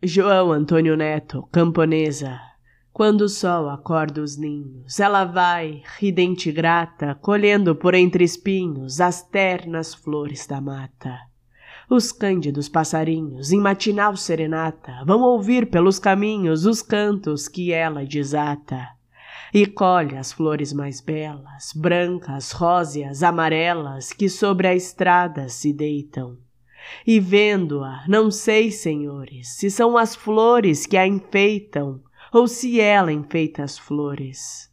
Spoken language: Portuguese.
João Antônio Neto, camponesa. Quando o sol acorda os ninhos, ela vai, ridente grata, colhendo por entre espinhos as ternas flores da mata. Os cândidos passarinhos, em matinal serenata, vão ouvir pelos caminhos os cantos que ela desata. E colhe as flores mais belas, brancas, róseas, amarelas, que sobre a estrada se deitam e vendo-a, não sei, senhores, se são as flores que a enfeitam ou se ela enfeita as flores.